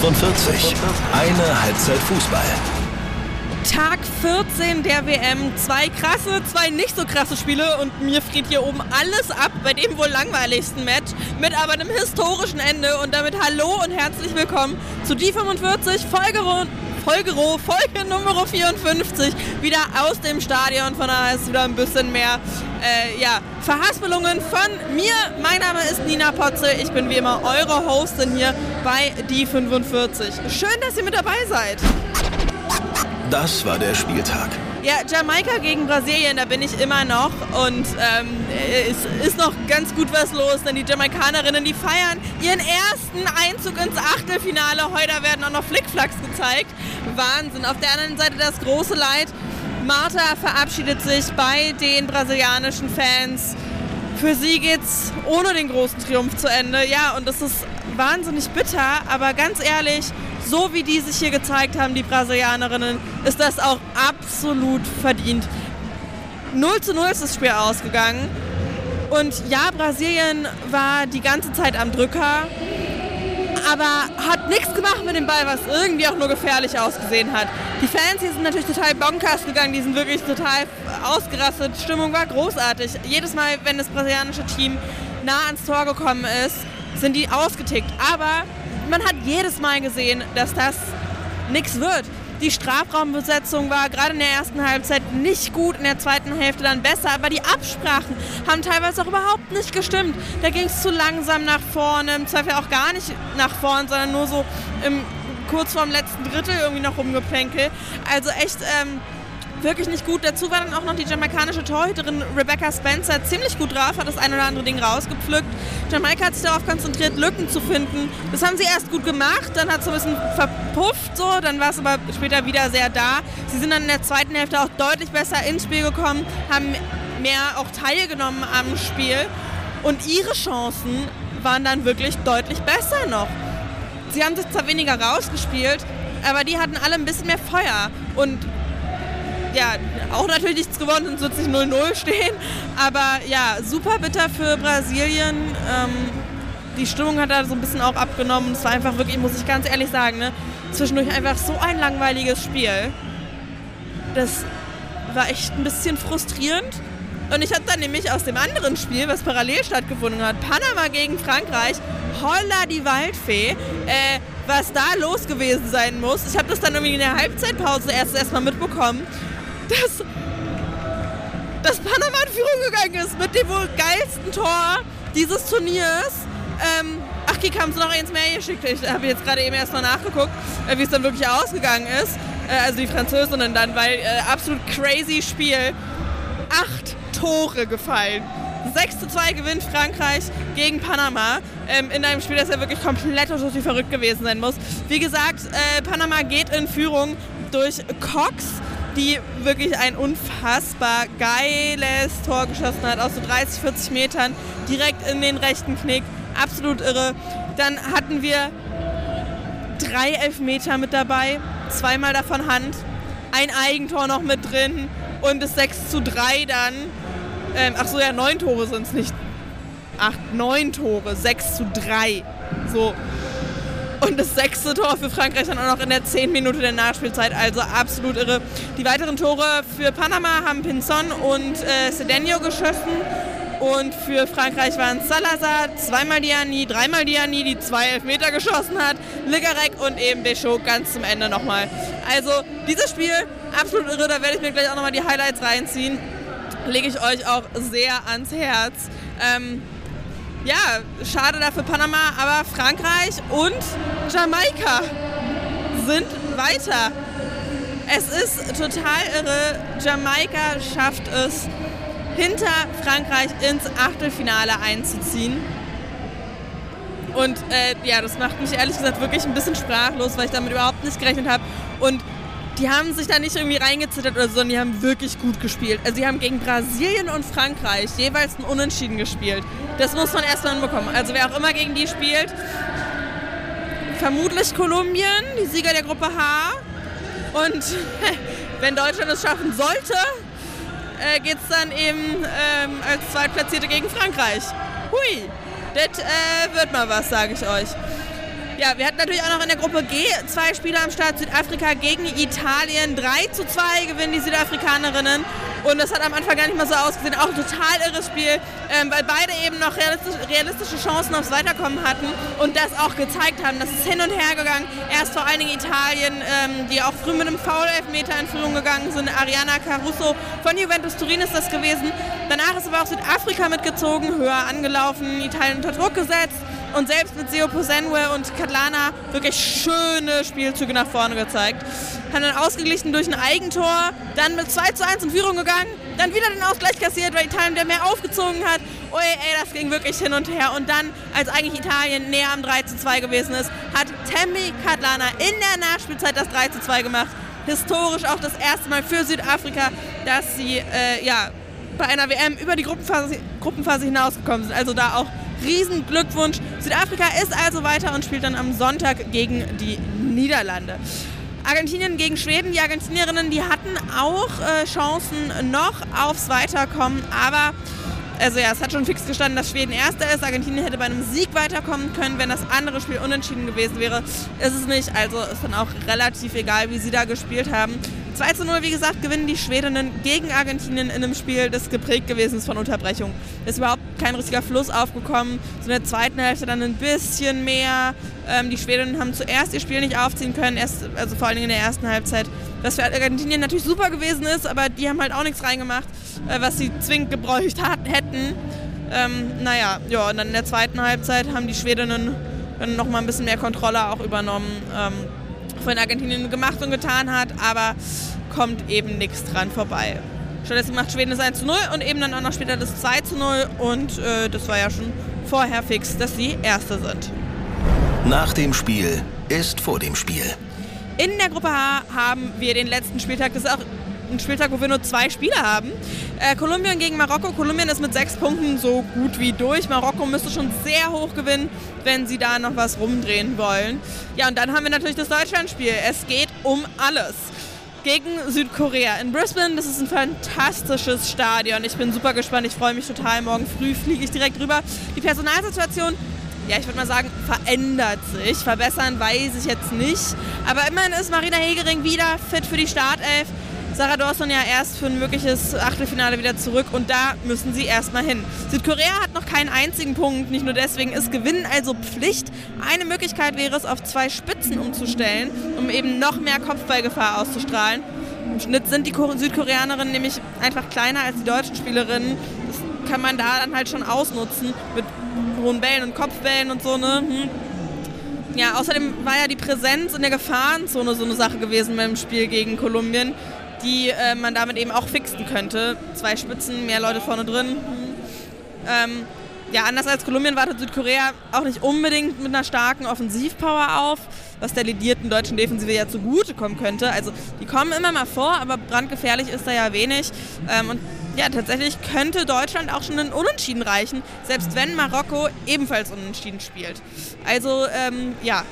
45. Eine Halbzeit Fußball. Tag 14 der WM. Zwei krasse, zwei nicht so krasse Spiele und mir friert hier oben alles ab bei dem wohl langweiligsten Match mit aber einem historischen Ende und damit hallo und herzlich willkommen zu die 45 Folge Folgero, Folge Nummer 54, wieder aus dem Stadion. Von daher ist wieder ein bisschen mehr äh, ja, Verhaspelungen von mir. Mein Name ist Nina Potze. Ich bin wie immer eure Hostin hier bei die 45. Schön, dass ihr mit dabei seid. Das war der Spieltag. Ja, Jamaika gegen Brasilien, da bin ich immer noch und ähm, es ist noch ganz gut was los, denn die Jamaikanerinnen, die feiern ihren ersten Einzug ins Achtelfinale. Heute werden auch noch Flickflacks gezeigt. Wahnsinn. Auf der anderen Seite das große Leid. Marta verabschiedet sich bei den brasilianischen Fans. Für sie geht's ohne den großen Triumph zu Ende. Ja, und das ist wahnsinnig bitter, aber ganz ehrlich, so wie die sich hier gezeigt haben, die Brasilianerinnen, ist das auch absolut verdient. 0 zu 0 ist das Spiel ausgegangen. Und ja, Brasilien war die ganze Zeit am Drücker, aber hat nichts gemacht mit dem Ball, was irgendwie auch nur gefährlich ausgesehen hat. Die Fans hier sind natürlich total bonkers gegangen, die sind wirklich total ausgerastet. Stimmung war großartig. Jedes Mal, wenn das brasilianische Team nah ans Tor gekommen ist, sind die ausgetickt. Aber man hat jedes Mal gesehen, dass das nichts wird. Die Strafraumbesetzung war gerade in der ersten Halbzeit nicht gut, in der zweiten Hälfte dann besser, aber die Absprachen haben teilweise auch überhaupt nicht gestimmt. Da ging es zu langsam nach vorne, im Zweifel auch gar nicht nach vorne, sondern nur so im, kurz vorm letzten Drittel irgendwie noch rumgeplänkel. Also echt ähm, wirklich nicht gut. Dazu war dann auch noch die jamaikanische Torhüterin Rebecca Spencer ziemlich gut drauf, hat das ein oder andere Ding rausgepflückt. Jamaika hat sich darauf konzentriert, Lücken zu finden. Das haben sie erst gut gemacht, dann hat es so ein bisschen verpufft, so, dann war es aber später wieder sehr da. Sie sind dann in der zweiten Hälfte auch deutlich besser ins Spiel gekommen, haben mehr auch teilgenommen am Spiel und ihre Chancen waren dann wirklich deutlich besser noch. Sie haben sich zwar weniger rausgespielt, aber die hatten alle ein bisschen mehr Feuer und ja, auch natürlich nichts gewonnen, sonst wird es nicht 0-0 stehen. Aber ja, super bitter für Brasilien. Ähm, die Stimmung hat da so ein bisschen auch abgenommen. Es war einfach wirklich, muss ich ganz ehrlich sagen, ne, zwischendurch einfach so ein langweiliges Spiel. Das war echt ein bisschen frustrierend. Und ich habe dann nämlich aus dem anderen Spiel, was parallel stattgefunden hat, Panama gegen Frankreich, holla die Waldfee, äh, was da los gewesen sein muss. Ich habe das dann irgendwie in der Halbzeitpause erst erstmal mitbekommen dass, dass Panama in Führung gegangen ist mit dem wohl geilsten Tor dieses Turniers. Ähm, ach, hier kam es noch eins mehr geschickt. Ich habe jetzt gerade eben erstmal nachgeguckt, äh, wie es dann wirklich ausgegangen ist. Äh, also die Französinnen dann, weil äh, absolut crazy Spiel. Acht Tore gefallen. 6 zu 2 gewinnt Frankreich gegen Panama ähm, in einem Spiel, das ja wirklich komplett und verrückt gewesen sein muss. Wie gesagt, äh, Panama geht in Führung durch Cox die wirklich ein unfassbar geiles Tor geschossen hat, aus so 30, 40 Metern, direkt in den rechten Knick. Absolut irre. Dann hatten wir drei Elfmeter mit dabei, zweimal davon Hand, ein Eigentor noch mit drin und das 6 zu 3 dann. Ähm, ach so, ja, neun Tore sind es nicht. Acht, neun Tore, 6 zu 3. So, und das sechste Tor für Frankreich dann auch noch in der 10 Minute der Nachspielzeit. Also absolut irre. Die weiteren Tore für Panama haben Pinzon und äh, Sedenio geschossen. Und für Frankreich waren Salazar, zweimal Diani, dreimal Diani, die zwei Elfmeter geschossen hat, Ligarek und eben Deschaux ganz zum Ende nochmal. Also dieses Spiel, absolut irre, da werde ich mir gleich auch nochmal die Highlights reinziehen. Lege ich euch auch sehr ans Herz. Ähm, ja, schade dafür Panama, aber Frankreich und Jamaika sind weiter. Es ist total irre. Jamaika schafft es, hinter Frankreich ins Achtelfinale einzuziehen. Und äh, ja, das macht mich ehrlich gesagt wirklich ein bisschen sprachlos, weil ich damit überhaupt nicht gerechnet habe. Und die haben sich da nicht irgendwie reingezittert oder so, sondern die haben wirklich gut gespielt. Also die haben gegen Brasilien und Frankreich jeweils ein Unentschieden gespielt. Das muss man erstmal hinbekommen. Also wer auch immer gegen die spielt, vermutlich Kolumbien, die Sieger der Gruppe H. Und wenn Deutschland es schaffen sollte, äh, geht es dann eben ähm, als Zweitplatzierte gegen Frankreich. Hui, das äh, wird mal was, sage ich euch. Ja, wir hatten natürlich auch noch in der Gruppe G zwei Spiele am Start. Südafrika gegen Italien. 3 zu 2 gewinnen die Südafrikanerinnen. Und das hat am Anfang gar nicht mal so ausgesehen. Auch ein total irres Spiel, ähm, weil beide eben noch realistisch, realistische Chancen aufs Weiterkommen hatten und das auch gezeigt haben. Das ist hin und her gegangen. Erst vor allen Dingen Italien, ähm, die auch früh mit einem Foul-Elfmeter in Führung gegangen sind. Ariana Caruso von Juventus Turin ist das gewesen. Danach ist aber auch Südafrika mitgezogen, höher angelaufen, Italien unter Druck gesetzt und selbst mit Seo Posenwe und Katlana wirklich schöne Spielzüge nach vorne gezeigt. Haben dann ausgeglichen durch ein Eigentor, dann mit 2 zu 1 in Führung gegangen, dann wieder den Ausgleich kassiert, weil Italien der mehr aufgezogen hat. Ui, ey, das ging wirklich hin und her. Und dann, als eigentlich Italien näher am 3 zu 2 gewesen ist, hat Tammy Katlana in der Nachspielzeit das 3 zu 2 gemacht. Historisch auch das erste Mal für Südafrika, dass sie äh, ja, bei einer WM über die Gruppenphase, Gruppenphase hinausgekommen sind. Also da auch riesen Glückwunsch. Südafrika ist also weiter und spielt dann am Sonntag gegen die Niederlande. Argentinien gegen Schweden. Die Argentinierinnen, die hatten auch äh, Chancen noch aufs Weiterkommen, aber also ja, es hat schon fix gestanden, dass Schweden Erster ist. Argentinien hätte bei einem Sieg weiterkommen können, wenn das andere Spiel unentschieden gewesen wäre. Ist es nicht, also ist dann auch relativ egal, wie sie da gespielt haben. 2 zu 0, wie gesagt, gewinnen die Schwedinnen gegen Argentinien in einem Spiel, das geprägt gewesen ist von Unterbrechung. Ist überhaupt kein richtiger Fluss aufgekommen. So in der zweiten Hälfte dann ein bisschen mehr. Ähm, die Schwedinnen haben zuerst ihr Spiel nicht aufziehen können, erst, also vor allen Dingen in der ersten Halbzeit. Was für Argentinien natürlich super gewesen ist, aber die haben halt auch nichts reingemacht, äh, was sie zwingend gebräucht hat, hätten. Ähm, naja, ja, und dann in der zweiten Halbzeit haben die Schwedinnen dann nochmal ein bisschen mehr Kontrolle auch übernommen. Ähm, von Argentinien gemacht und getan hat, aber kommt eben nichts dran vorbei. Stattdessen macht Schweden das 1 zu 0 und eben dann auch noch später das 2 zu 0 und äh, das war ja schon vorher fix, dass sie Erste sind. Nach dem Spiel ist vor dem Spiel. In der Gruppe H haben wir den letzten Spieltag. Das ist auch ein Spieltag, wo wir nur zwei Spiele haben. Äh, Kolumbien gegen Marokko. Kolumbien ist mit sechs Punkten so gut wie durch. Marokko müsste schon sehr hoch gewinnen, wenn sie da noch was rumdrehen wollen. Ja, und dann haben wir natürlich das Deutschlandspiel. Es geht um alles gegen Südkorea in Brisbane. Das ist ein fantastisches Stadion. Ich bin super gespannt. Ich freue mich total. Morgen früh fliege ich direkt rüber. Die Personalsituation, ja, ich würde mal sagen, verändert sich. Verbessern weiß ich jetzt nicht. Aber immerhin ist Marina Hegering wieder fit für die Startelf. Sarah Dawson ja erst für ein mögliches Achtelfinale wieder zurück und da müssen sie erstmal hin. Südkorea hat noch keinen einzigen Punkt, nicht nur deswegen ist Gewinnen also Pflicht. Eine Möglichkeit wäre es, auf zwei Spitzen umzustellen, um eben noch mehr Kopfballgefahr auszustrahlen. Im Schnitt sind die Südkoreanerinnen nämlich einfach kleiner als die deutschen Spielerinnen. Das kann man da dann halt schon ausnutzen mit hohen Bällen und Kopfbällen und so. Ne? Hm. Ja, außerdem war ja die Präsenz in der Gefahrenzone so eine Sache gewesen beim Spiel gegen Kolumbien die äh, man damit eben auch fixen könnte. Zwei Spitzen, mehr Leute vorne drin. Hm. Ähm, ja, anders als Kolumbien wartet Südkorea auch nicht unbedingt mit einer starken Offensivpower auf, was der lidierten deutschen Defensive ja zugutekommen könnte. Also die kommen immer mal vor, aber brandgefährlich ist da ja wenig. Ähm, und ja, tatsächlich könnte Deutschland auch schon einen Unentschieden reichen, selbst wenn Marokko ebenfalls Unentschieden spielt. Also ähm, ja,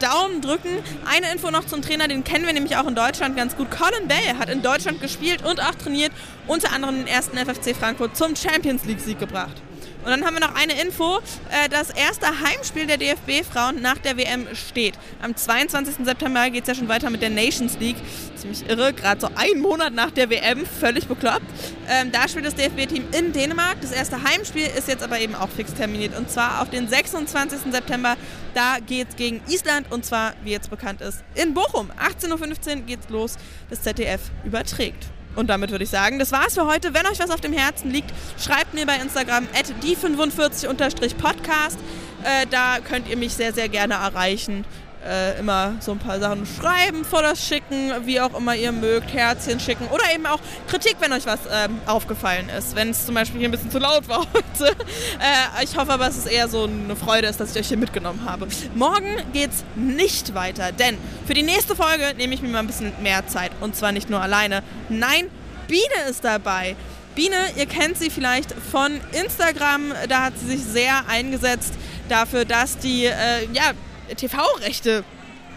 Daumen drücken. Eine Info noch zum Trainer, den kennen wir nämlich auch in Deutschland ganz gut. Colin Bell hat in Deutschland gespielt und auch trainiert, unter anderem den ersten FFC Frankfurt zum Champions League-Sieg gebracht. Und dann haben wir noch eine Info. Äh, das erste Heimspiel der DFB-Frauen nach der WM steht. Am 22. September geht es ja schon weiter mit der Nations League. Ziemlich irre, gerade so einen Monat nach der WM, völlig bekloppt. Ähm, da spielt das DFB-Team in Dänemark. Das erste Heimspiel ist jetzt aber eben auch fix terminiert. Und zwar auf den 26. September. Da geht es gegen Island und zwar, wie jetzt bekannt ist, in Bochum. 18.15 Uhr geht's los. Das ZDF überträgt. Und damit würde ich sagen, das war's für heute. Wenn euch was auf dem Herzen liegt, schreibt mir bei Instagram die45-podcast. Äh, da könnt ihr mich sehr, sehr gerne erreichen. Äh, immer so ein paar Sachen schreiben, Fotos schicken, wie auch immer ihr mögt, Herzchen schicken oder eben auch Kritik, wenn euch was ähm, aufgefallen ist. Wenn es zum Beispiel hier ein bisschen zu laut war heute. Äh, ich hoffe aber, dass es eher so eine Freude ist, dass ich euch hier mitgenommen habe. Morgen geht's nicht weiter, denn für die nächste Folge nehme ich mir mal ein bisschen mehr Zeit und zwar nicht nur alleine. Nein, Biene ist dabei. Biene, ihr kennt sie vielleicht von Instagram, da hat sie sich sehr eingesetzt dafür, dass die äh, ja, TV-Rechte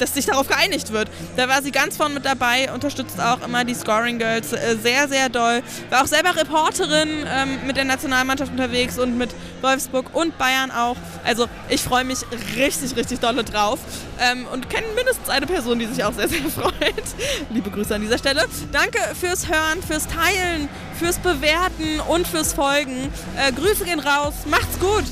dass sich darauf geeinigt wird. Da war sie ganz vorne mit dabei, unterstützt auch immer die Scoring Girls äh, sehr, sehr doll. War auch selber Reporterin ähm, mit der Nationalmannschaft unterwegs und mit Wolfsburg und Bayern auch. Also ich freue mich richtig, richtig dolle drauf ähm, und kenne mindestens eine Person, die sich auch sehr, sehr freut. Liebe Grüße an dieser Stelle. Danke fürs Hören, fürs Teilen, fürs Bewerten und fürs Folgen. Äh, Grüße gehen raus. Macht's gut.